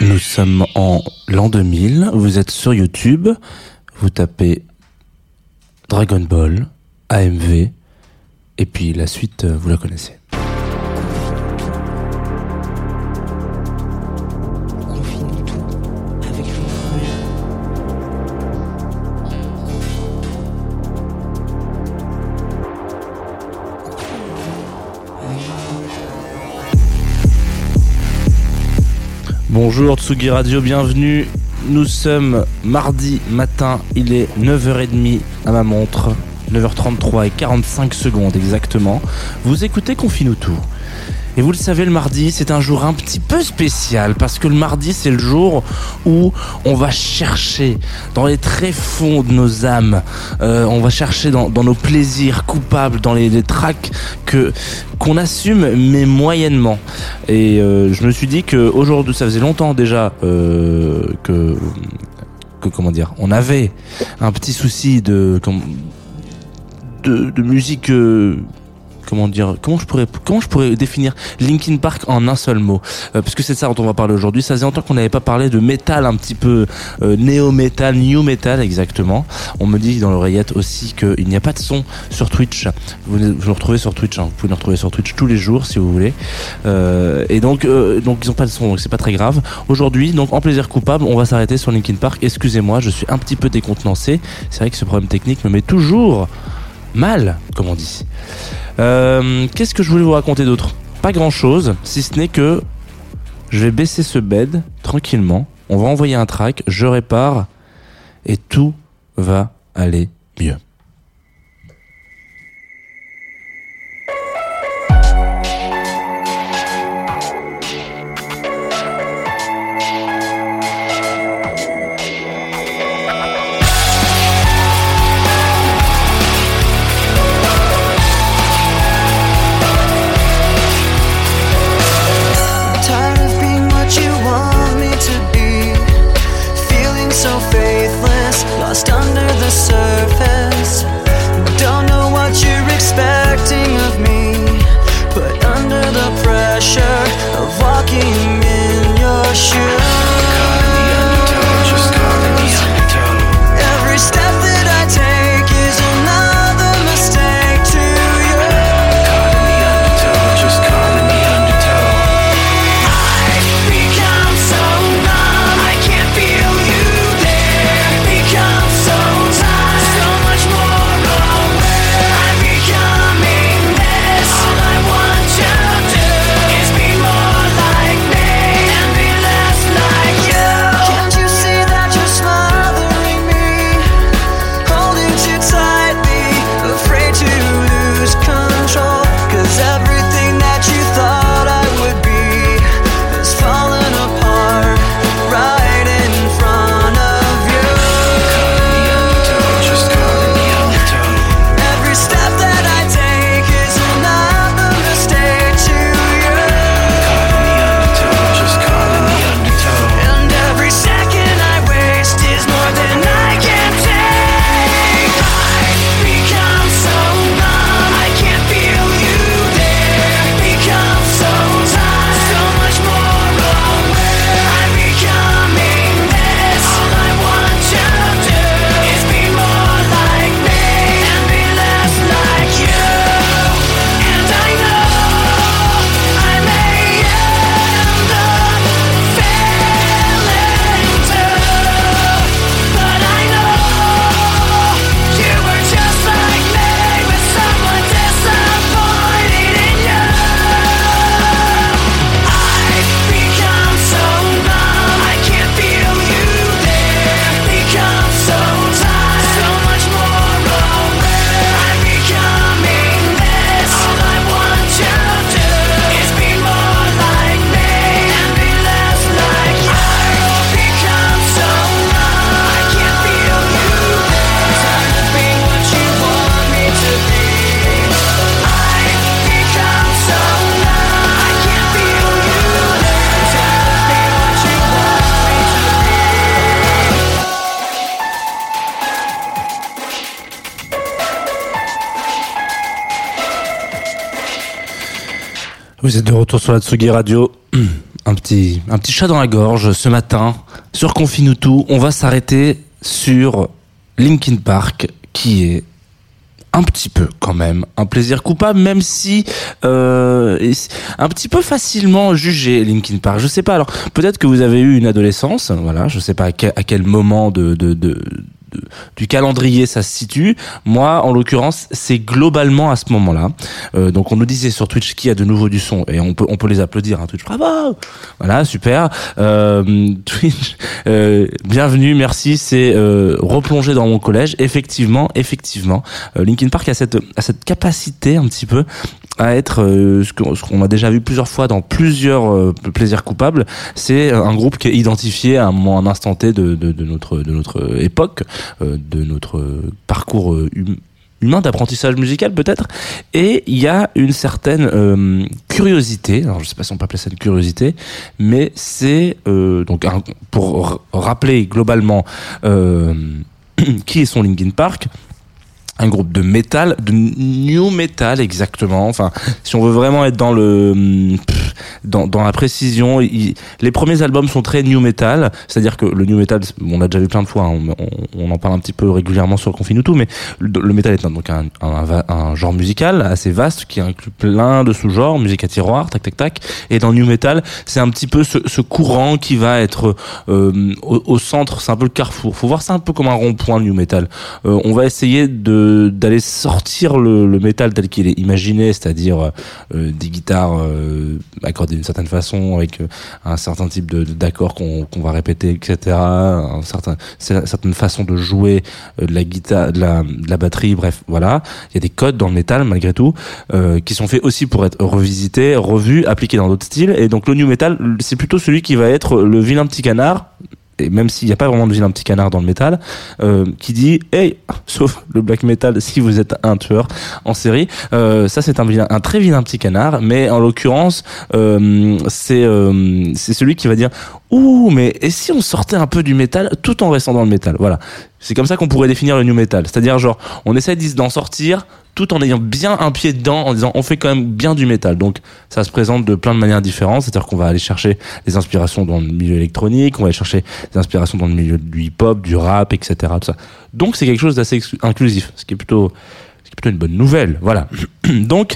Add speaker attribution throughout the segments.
Speaker 1: Nous sommes en l'an 2000, vous êtes sur YouTube, vous tapez Dragon Ball, AMV, et puis la suite, euh, vous la connaissez. Bonjour Tsugi Radio, bienvenue. Nous sommes mardi matin, il est 9h30 à ma montre, 9h33 et 45 secondes exactement. Vous écoutez Confine tout. Et vous le savez, le mardi, c'est un jour un petit peu spécial parce que le mardi, c'est le jour où on va chercher dans les tréfonds de nos âmes, euh, on va chercher dans, dans nos plaisirs coupables, dans les, les tracks que qu'on assume mais moyennement. Et euh, je me suis dit que aujourd'hui, ça faisait longtemps déjà euh, que que comment dire, on avait un petit souci de de, de musique euh, comment dire comment je pourrais comment je pourrais définir Linkin Park en un seul mot? Euh, parce que c'est ça dont on va parler aujourd'hui. Ça faisait longtemps qu'on n'avait pas parlé de métal un petit peu euh, néo métal new metal exactement. On me dit dans l'oreillette aussi qu'il n'y a pas de son sur Twitch. Vous, vous le retrouvez sur Twitch hein. vous pouvez le retrouver sur Twitch tous les jours si vous voulez. Euh, et donc euh, donc ils ont pas de son donc c'est pas très grave. Aujourd'hui donc en plaisir coupable on va s'arrêter sur Linkin Park. Excusez-moi je suis un petit peu décontenancé. C'est vrai que ce problème technique me met toujours mal, comme on dit. Euh, Qu'est-ce que je voulais vous raconter d'autre? Pas grand-chose, si ce n'est que je vais baisser ce bed tranquillement. On va envoyer un track, je répare et tout va aller mieux. Vous êtes de retour sur la Tsugi Radio. Un petit, un petit chat dans la gorge ce matin. Sur Confine tout, on va s'arrêter sur Linkin Park, qui est un petit peu quand même un plaisir coupable, même si euh, un petit peu facilement jugé Linkin Park. Je sais pas. Alors peut-être que vous avez eu une adolescence. Voilà, je sais pas à quel, à quel moment de, de- de- du calendrier ça se situe. Moi, en l'occurrence, c'est globalement à ce moment-là. Euh, donc on nous disait sur Twitch qui a de nouveau du son et on peut on peut les applaudir. Hein, Twitch, bravo. Voilà, super. Euh, Twitch, euh, bienvenue, merci. C'est euh, replonger dans mon collège. Effectivement, effectivement, euh, Linkin Park a cette a cette capacité un petit peu à être euh, ce qu'on a déjà vu plusieurs fois dans plusieurs plaisirs coupables. C'est un groupe qui est identifié à un moment, un instant T de, de, de notre de notre époque, de notre parcours euh, hum- humain d'apprentissage musical peut-être. Et il y a une certaine euh, curiosité alors je sais pas si on peut appeler ça une curiosité mais c'est euh, donc pour rappeler globalement euh, qui est son Linkin Park un groupe de métal, de new metal exactement. Enfin, si on veut vraiment être dans le dans, dans la précision, les premiers albums sont très new metal, c'est-à-dire que le new metal, on l'a déjà vu plein de fois, hein, on, on- en parle un petit peu régulièrement sur Confine tout, mais le, le metal est un, donc un, un, genre musical assez vaste qui inclut plein de sous-genres, musique à tiroir, tac tac tac. Et dans new metal, c'est un petit peu ce, courant qui va être euh, au, centre, c'est un peu le carrefour. Faut voir ça un peu comme un rond-point new metal. Euh, on va essayer de d'aller sortir le, métal tel qu'il est imaginé, c'est-à-dire euh, des guitares euh, accordées d'une certaine façon avec euh, un certain type de d'accords qu'on va répéter, etc. Un certain c'est- certaine façon de jouer de la guitare, de la, de la batterie, bref, voilà. Il y a des codes dans le métal malgré tout qui sont faits aussi pour être revisités, revus, appliqués dans d'autres styles. Et donc le new metal, c'est plutôt celui qui va être le vilain petit canard et même s'il n'y a pas vraiment de vilain petit canard dans le métal, euh, qui dit hey, sauf le black metal, si vous êtes un tueur en série, euh, ça c'est un vilain, un très vilain petit canard, mais en l'occurrence, euh, c'est euh, c'est celui qui va dire ouh, mais et si on sortait un peu du métal tout en restant dans le métal, voilà. C'est comme ça qu'on pourrait définir le new metal, c'est-à-dire genre on essaie d'en sortir tout en ayant bien un pied dedans, en disant on fait quand même bien du métal. Donc ça se présente de plein de manières différentes, c'est-à-dire qu'on va aller chercher des inspirations dans le milieu électronique, on va aller chercher des inspirations dans le milieu du hip-hop, du rap, etc. Tout ça. Donc c'est quelque chose d'assez inclusif, ce qui est plutôt, ce qui est plutôt une bonne nouvelle. Voilà. Donc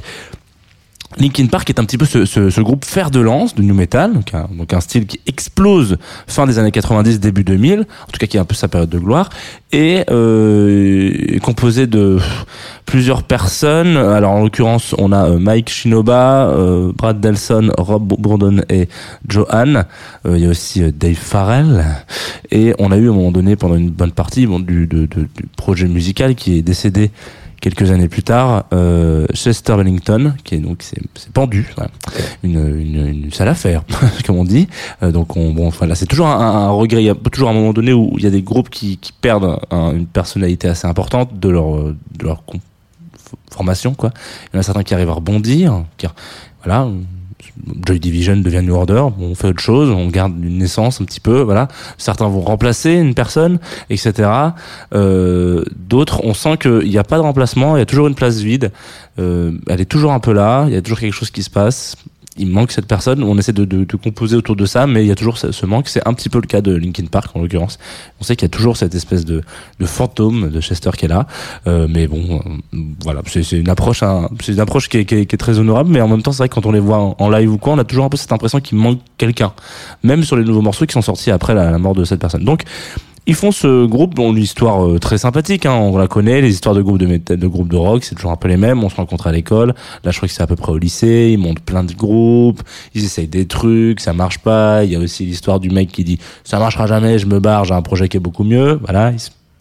Speaker 1: Linkin Park est un petit peu ce, ce, ce groupe fer de lance de new metal, donc un, donc un style qui explose fin des années 90, début 2000, en tout cas qui est un peu sa période de gloire, et euh, composé de plusieurs personnes. Alors en l'occurrence, on a euh, Mike Shinoba, euh, Brad Delson, Rob Bourdon et Johan. Euh, il y a aussi euh, Dave Farrell, et on a eu à un moment donné pendant une bonne partie bon, du, du projet musical qui est décédé quelques années plus tard, euh, Chester Bennington, qui est donc c'est pendu, une, une, une sale affaire, comme on dit. Euh, donc on, bon, enfin là c'est toujours un, un regret. Il y a toujours un moment donné où il y a des groupes qui, qui perdent un- une personnalité assez importante de leur de leur formation quoi. Il y en a certains qui arrivent à rebondir, qui voilà. Joy Division devient New Order, on fait autre chose, on garde une naissance un petit peu, voilà. Certains vont remplacer une personne, etc. Euh, D'autres, on sent qu'il n'y a pas de remplacement, il y a toujours une place vide. Euh, elle est toujours un peu là, il y a toujours quelque chose qui se passe. Il manque cette personne, on essaie de, de, de composer autour de ça, mais il y a toujours ce, ce manque. C'est un petit peu le cas de Linkin Park en l'occurrence. On sait qu'il y a toujours cette espèce de, de fantôme de Chester qui est là, Euh, mais bon, euh, voilà, c'est une approche, hein, c'est une approche qui est, qui, est, qui est très honorable, mais en même temps, c'est vrai que quand on les voit en, en live ou quoi, on a toujours un peu cette impression qu'il manque quelqu'un, même sur les nouveaux morceaux qui sont sortis après la, la mort de cette personne. Donc ils font ce groupe dont l'histoire euh, très sympathique, hein, on la connaît, les histoires de groupes de, de groupes de rock, c'est toujours un peu les mêmes, on se rencontre à l'école, là je crois que c'est à peu près au lycée, ils montent plein de groupes, ils essayent des trucs, ça marche pas, il y a aussi l'histoire du mec qui dit ça marchera jamais, je me barre, j'ai un projet qui est beaucoup mieux, voilà,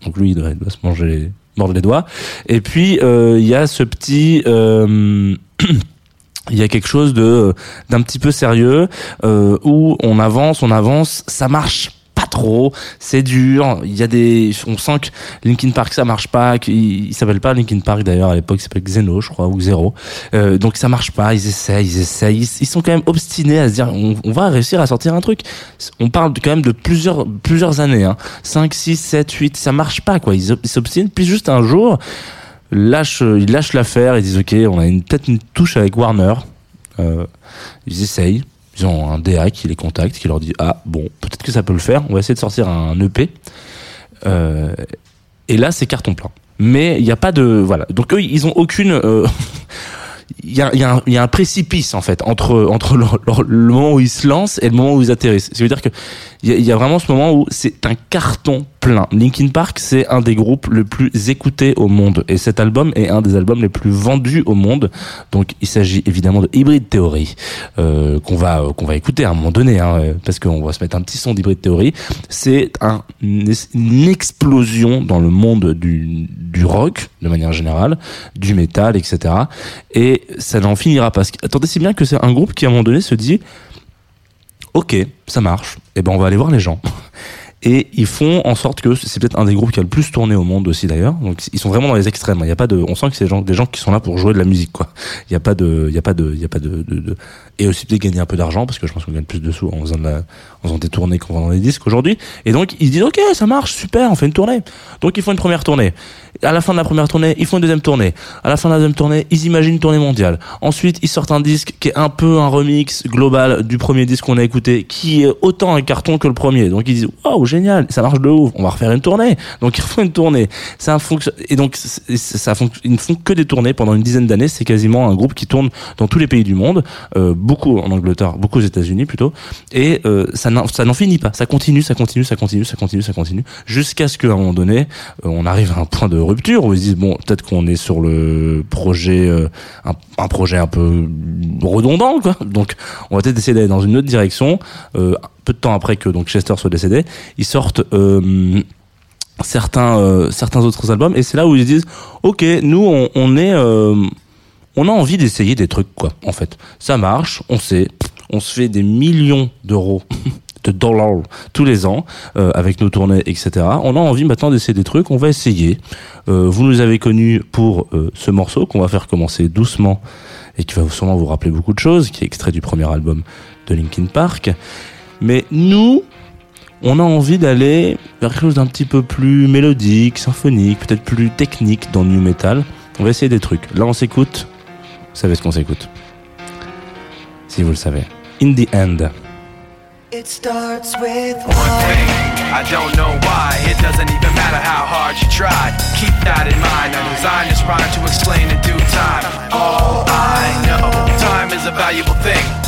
Speaker 1: donc lui il doit, se manger les, mordre les doigts, et puis euh, il y a ce petit... euh, il y a quelque chose de d'un petit peu sérieux euh, où on avance, on avance, ça marche trop, c'est dur. Il y a des, on sent que Linkin Park ça marche pas, qu'il il s'appelle pas Linkin Park d'ailleurs à l'époque, il s'appelle Xeno je crois ou Zero. Euh, donc ça marche pas, ils essayent, ils essayent, ils, sont quand même obstinés à se dire on, va réussir à sortir un truc. On parle quand même de plusieurs plusieurs années, hein. 5, 6, 7, 8, ça marche pas quoi. Ils s'obstinent puis juste un jour lâchent, ils lâchent l'affaire, ils disent ok, on a peut-être une touche avec Warner. Euh, ils essayent. Ils ont un DA qui les contacte, qui leur dit ah bon peut-être que ça peut le faire. On va essayer de sortir un EP. Euh, et là c'est carton plein. Mais il n'y a pas de voilà. Donc eux ils ont aucune euh, il y a, y, y a un précipice en fait entre entre le moment où ils se lancent et le moment où ils atterrissent. Ça veut dire que il y a vraiment ce moment où c'est un carton plein. Linkin Park, c'est un des groupes le plus écoutés au monde et cet album est un des albums les plus vendus au monde. Donc il s'agit évidemment de Hybrid Theory euh, qu'on va qu'on va écouter à un moment donné hein, euh, parce qu'on va se mettre un petit son d'Hybrid Theory. C'est un, une explosion dans le monde du du rock de manière générale, du métal, etc. Et ça n'en finira pas. Attendez, c'est bien que c'est un groupe qui à un moment donné se dit ok, ça marche, et ben on va aller voir les gens. Et ils font en sorte que c'est peut-être un des groupes qui a le plus tourné au monde aussi d'ailleurs. Donc ils sont vraiment dans les extrêmes. Il y a pas de, on sent que c'est des gens, qui sont là pour jouer de la musique quoi. Il y a pas de, il y a pas de, il y a pas de, de, de- et aussi peut-être gagner un peu d'argent parce que je pense qu'on gagne plus de sous en faisant de la, en faisant des tournées qu'en vendant des disques aujourd'hui. Et donc ils se disent ok, ça marche, super, on fait une tournée. Donc ils font une première tournée. À la fin de la première tournée, ils font une deuxième tournée. À la fin de la deuxième tournée, ils imaginent une tournée mondiale. Ensuite, ils sortent un disque qui est un peu un remix global du premier disque qu'on a écouté, qui est autant un carton que le premier. Donc ils disent waouh génial, ça marche de ouf, on va refaire une tournée. Donc ils refont une tournée. Ça et donc ça. Ils ne font que des tournées pendant une dizaine d'années. C'est quasiment un groupe qui tourne dans tous les pays du monde, euh, beaucoup en Angleterre, beaucoup aux États-Unis plutôt. Et euh, ça n'en finit pas. Ça continue, ça continue, ça continue, ça continue, ça continue, jusqu'à ce qu'à un moment donné, euh, on arrive à un point de rupture où ils se disent bon peut-être qu'on est sur le projet un, un projet un peu redondant quoi donc on va peut-être essayer d'aller dans une autre direction peu de temps après que donc Chester soit décédé ils sortent euh, certains euh, certains autres albums et c'est là où ils se disent ok nous on, est euh, on a envie d'essayer des trucs quoi en fait. Ça marche on sait on se fait des millions d'euros de dollars tous les ans avec nos tournées etc on a envie maintenant d'essayer des trucs on va essayer. Vous nous avez connus pour ce morceau qu'on va faire commencer doucement et qui va sûrement vous rappeler beaucoup de choses qui est extrait du premier album de Linkin Park mais nous on a envie d'aller vers quelque chose d'un petit peu plus mélodique, symphonique, peut-être plus technique dans le new metal. On va essayer des trucs. Là, on s'écoute. Vous savez ce qu'on s'écoute. Si vous le savez. In the end.
Speaker 2: It starts with
Speaker 3: One thing, I don't know why. It doesn't even matter how hard you try. Keep that in mind. I designed this rhyme to explain in due time. All I know, time is a valuable thing.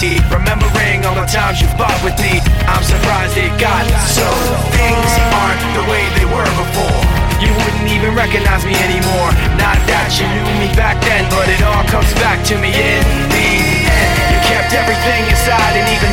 Speaker 3: Remembering all the times you fought with me, I'm surprised it got so. Things aren't the way they were before. You wouldn't even recognize me anymore. Not that you knew me back then, but it all comes back to me in the end. You kept everything inside, and even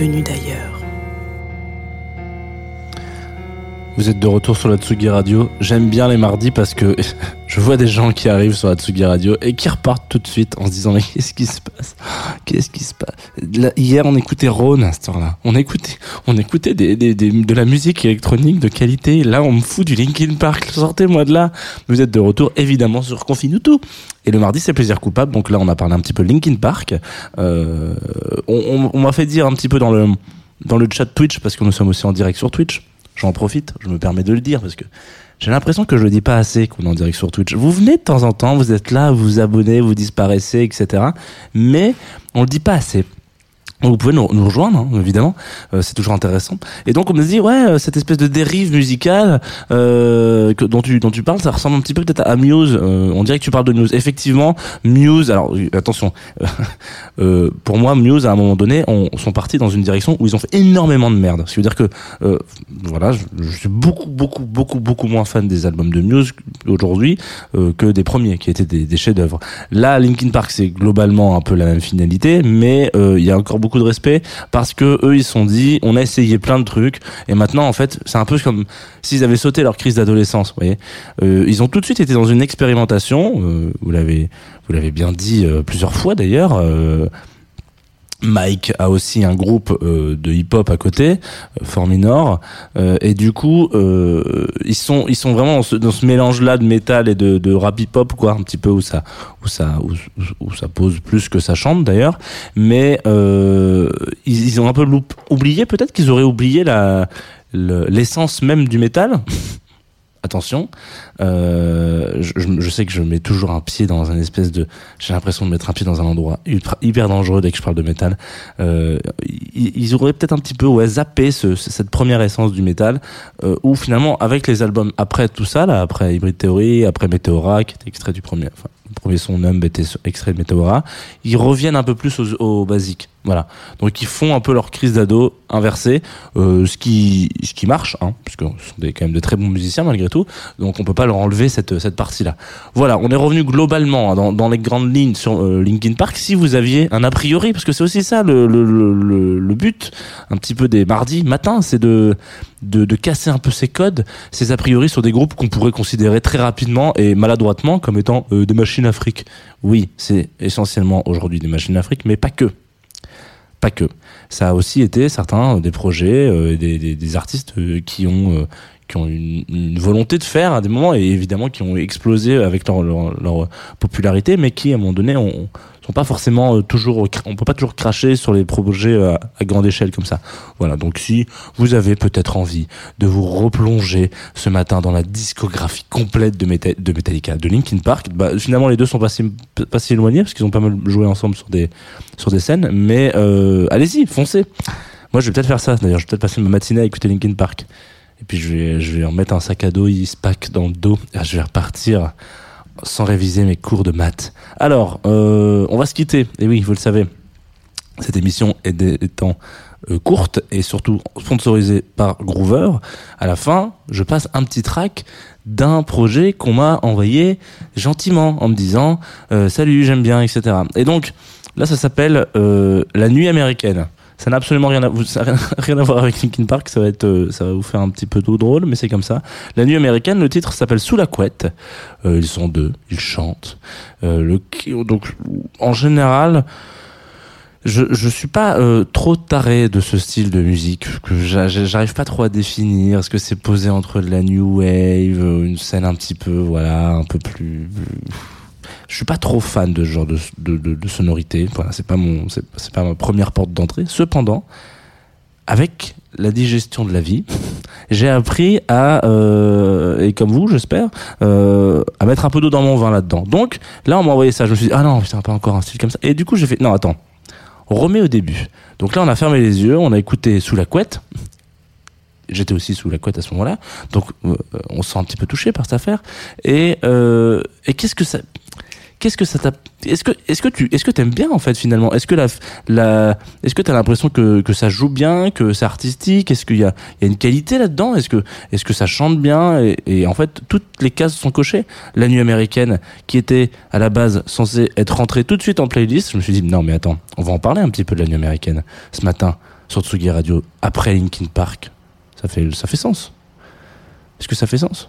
Speaker 4: venue d'ailleurs.
Speaker 1: Vous êtes de retour sur la Tsugi Radio. J'aime bien les mardis parce que je vois des gens qui arrivent sur la Tsugi Radio et qui repartent tout de suite en se disant mais qu'est-ce qui se passe? Qu'est-ce qui se passe? Hier on écoutait Rhône à cette heure-là. On écoutait, on écoutait de la musique électronique de qualité. Là on me fout du Linkin Park. Sortez-moi de là. Vous êtes de retour évidemment sur Confine tout. Et le mardi c'est plaisir coupable. Donc là on a parlé un petit peu Linkin Park. Euh, on on- on m'a fait dire un petit peu dans le dans le chat Twitch parce que nous sommes aussi en direct sur Twitch. J'en profite, je me permets de le dire parce que j'ai l'impression que je le dis pas assez qu'on en direct sur Twitch. Vous venez de temps en temps, vous êtes là, vous vous abonnez, vous disparaissez, etc. Mais on le dit pas assez. Vous pouvez nous, nous rejoindre, hein, évidemment, Euh, c'est toujours intéressant. Et donc on me dit, ouais, euh, cette espèce de dérive musicale euh, que, dont, tu, dont tu parles, ça ressemble un petit peu peut-être à Muse. Euh, on dirait que tu parles de Muse. Effectivement, Muse, alors euh, attention, euh, pour moi, Muse, à un moment donné, on, sont partis dans une direction où ils ont fait énormément de merde. Ce qui veut dire que, voilà, je, je suis beaucoup, beaucoup, beaucoup, beaucoup moins fan des albums de Muse aujourd'hui que des premiers, qui étaient des, des chefs-d'œuvre. Là, Linkin Park, c'est globalement un peu la même finalité, mais il y a encore beaucoup de respect parce que eux, ils se sont dit, on a essayé plein de trucs, et maintenant, en fait, c'est un peu comme s'ils avaient sauté leur crise d'adolescence. Vous voyez, euh, ils ont tout de suite été dans une expérimentation. euh, vous l'avez, vous l'avez bien dit euh, plusieurs fois d'ailleurs. Mike a aussi un groupe euh, de hip-hop à côté, euh, Fort Minor, euh, et du coup euh, ils sont ils sont vraiment dans ce, ce mélange-là de métal et de, de rap hip-hop quoi, un petit peu où ça où ça où, ça pose plus que ça chante d'ailleurs, mais euh, ils, ils ont un peu oublié peut-être qu'ils auraient oublié la le- l'essence même du métal. Attention, euh, je, je- sais que je mets toujours un pied dans un espèce de. J'ai l'impression de mettre un pied dans un endroit hyper dangereux dès que je parle de métal. Euh, ils, auraient peut-être un petit peu ouais, zappé ce- cette première essence du métal, euh, où finalement, avec les albums après tout ça, là, après Hybrid Theory, après Meteora, qui était extrait du premier, enfin, le premier son Numb était extrait de Meteora, ils reviennent un peu plus aux, aux basiques. Voilà. Donc ils font un peu leur crise d'ado inversée, euh, ce qui ce qui marche, hein, parce que ce sont des, quand même de très bons musiciens malgré tout. Donc on peut pas leur enlever cette cette partie-là. Voilà, on est revenu globalement hein, dans, dans les grandes lignes sur euh, Linkin Park. Si vous aviez un a priori, parce que c'est aussi ça le, le, le, le- but, un petit peu des mardis matins, c'est de, de de casser un peu ces codes, ces a priori sur des groupes qu'on pourrait considérer très rapidement et maladroitement comme étant euh, des machines afriques. Oui, c'est essentiellement aujourd'hui des machines afriques, mais pas que pas que. Ça a aussi été certains euh, des projets, euh, des, artistes euh, qui ont euh, qui ont une, une volonté de faire à des moments et évidemment qui ont explosé avec leur, leur, leur popularité, mais qui à un moment donné ont, sont pas forcément euh, toujours, on peut pas toujours cracher sur les projets euh, à grande échelle comme ça. Voilà. Donc si vous avez peut-être envie de vous replonger ce matin dans la discographie complète de, de Metallica, de Linkin Park, bah, finalement les deux sont pas si, pas si éloignés parce qu'ils ont pas mal joué ensemble sur des sur des scènes, mais euh, allez-y, foncez. Moi, je vais peut-être faire ça. D'ailleurs, je vais peut-être passer ma matinée à écouter Linkin Park. Et puis, je vais, je vais en mettre un sac à dos pack dans le dos. Et je vais repartir sans réviser mes cours de maths. Alors, euh, on va se quitter. Et oui, vous le savez, cette émission est étant euh, courte et surtout sponsorisée par Groover. À la fin, je passe un petit track d'un projet qu'on m'a envoyé gentiment en me disant euh, salut j'aime bien etc et donc là ça s'appelle la nuit américaine ça n'a absolument rien à, rien, à voir avec Linkin Park ça va être euh, ça va vous faire un petit peu tout drôle mais c'est comme ça. La nuit américaine le titre s'appelle sous la couette. Euh, ils sont deux ils chantent. Euh, le donc en général je je suis pas euh, trop taré de ce style de musique que j'a- j'arrive pas trop à définir. Est-ce que c'est posé entre de la new wave euh, une scène un petit peu voilà un peu plus je suis pas trop fan de ce genre de de, sonorité voilà c'est pas mon c'est pas ma première porte d'entrée cependant avec la digestion de la vie, j'ai appris à, euh, et comme vous, j'espère, euh, à mettre un peu d'eau dans mon vin là-dedans. Donc, là, on m'a envoyé ça. Je me suis dit, ah non, putain, pas encore un style comme ça. Et du coup, j'ai fait, non, attends, on remet au début. Donc là, on a fermé les yeux, on a écouté sous la couette. J'étais aussi sous la couette à ce moment-là. Donc, euh, on se sent un petit peu touché par cette affaire. Et, et qu'est-ce que ça,
Speaker 5: qu'est-ce que ça t'a est-ce que est-ce que tu est-ce que t'aimes bien en fait finalement? Est-ce que la la est-ce que t'as l'impression que que ça joue bien que c'est artistique? Est-ce qu'il y a il y a une qualité là-dedans? Est-ce que est-ce que ça chante bien? Et, en fait toutes les cases sont cochées. La nuit américaine qui était à la base censée être rentrée tout de suite en playlist je me suis dit non mais attends on va en parler un petit peu de la nuit américaine ce matin sur Tsugi Radio après Linkin Park. Ça fait ça fait sens. Est-ce que ça fait sens?